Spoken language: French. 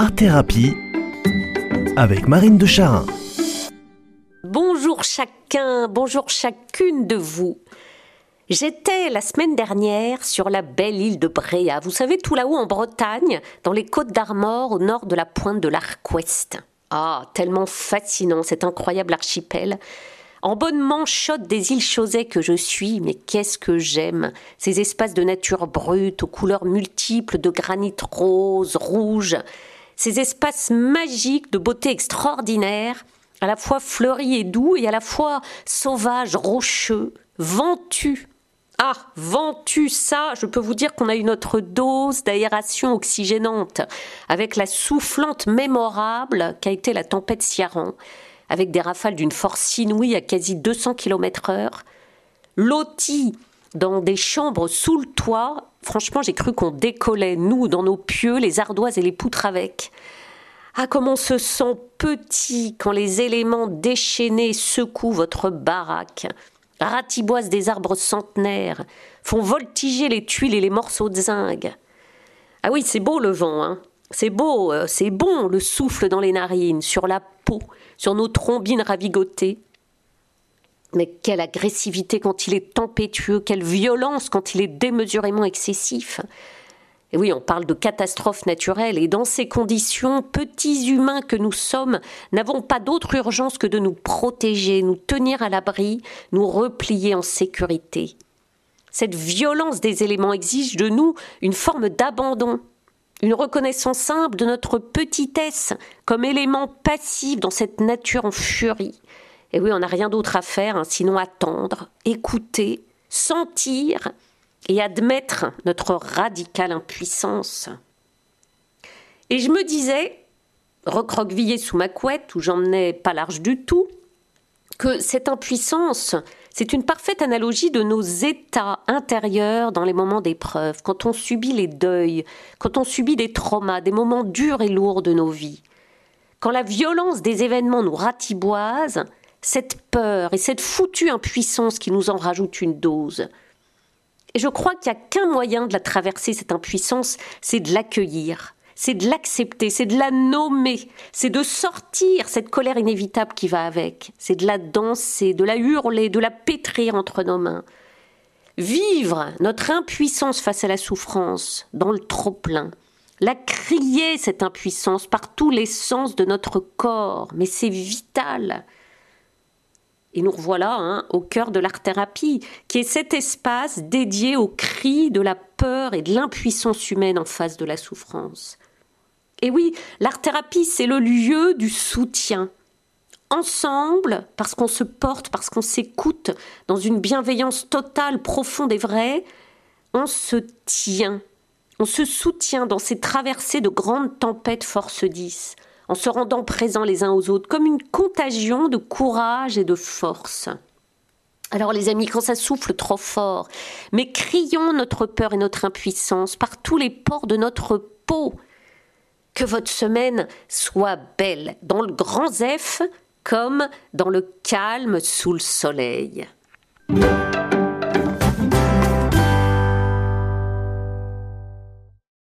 Art Thérapie avec Marine de Charin. Bonjour chacun, bonjour chacune de vous. J'étais la semaine dernière sur la belle île de Bréa, vous savez, tout là-haut en Bretagne, dans les côtes d'Armor, au nord de la pointe de l'Arc-Ouest. Ah, tellement fascinant cet incroyable archipel. En bonne manchotte des îles Chausey que je suis, mais qu'est-ce que j'aime Ces espaces de nature brute, aux couleurs multiples de granit rose, rouge, ces espaces magiques de beauté extraordinaire, à la fois fleuris et doux et à la fois sauvages, rocheux, ventus. Ah, ventu, ça, je peux vous dire qu'on a eu notre dose d'aération oxygénante avec la soufflante mémorable qu'a été la tempête Ciaran, avec des rafales d'une force inouïe à quasi 200 km heure. Loti dans des chambres sous le toit, franchement, j'ai cru qu'on décollait, nous, dans nos pieux, les ardoises et les poutres avec. Ah, comme on se sent petit quand les éléments déchaînés secouent votre baraque ratiboisent des arbres centenaires, font voltiger les tuiles et les morceaux de zinc. Ah oui, c'est beau le vent, hein. C'est beau, euh, c'est bon le souffle dans les narines, sur la peau, sur nos trombines ravigotées. Mais quelle agressivité quand il est tempétueux, quelle violence quand il est démesurément excessif. Et oui, on parle de catastrophe naturelle, et dans ces conditions, petits humains que nous sommes, n'avons pas d'autre urgence que de nous protéger, nous tenir à l'abri, nous replier en sécurité. Cette violence des éléments exige de nous une forme d'abandon, une reconnaissance simple de notre petitesse comme élément passif dans cette nature en furie. Et oui, on n'a rien d'autre à faire, hein, sinon attendre, écouter, sentir, et admettre notre radicale impuissance. Et je me disais, recroquevillée sous ma couette, où j'emmenais pas large du tout, que cette impuissance, c'est une parfaite analogie de nos états intérieurs dans les moments d'épreuve, quand on subit les deuils, quand on subit des traumas, des moments durs et lourds de nos vies. Quand la violence des événements nous ratiboise, cette peur et cette foutue impuissance qui nous en rajoute une dose, et je crois qu'il n'y a qu'un moyen de la traverser, cette impuissance, c'est de l'accueillir, c'est de l'accepter, c'est de la nommer, c'est de sortir cette colère inévitable qui va avec, c'est de la danser, de la hurler, de la pétrir entre nos mains. Vivre notre impuissance face à la souffrance, dans le trop-plein, la crier cette impuissance par tous les sens de notre corps, mais c'est vital. Et nous revoilà hein, au cœur de l'art-thérapie, qui est cet espace dédié aux cris de la peur et de l'impuissance humaine en face de la souffrance. Et oui, l'art-thérapie, c'est le lieu du soutien. Ensemble, parce qu'on se porte, parce qu'on s'écoute, dans une bienveillance totale, profonde et vraie, on se tient, on se soutient dans ces traversées de grandes tempêtes force 10 en se rendant présents les uns aux autres, comme une contagion de courage et de force. Alors les amis, quand ça souffle trop fort, mais crions notre peur et notre impuissance par tous les pores de notre peau. Que votre semaine soit belle, dans le grand Zef comme dans le calme sous le soleil.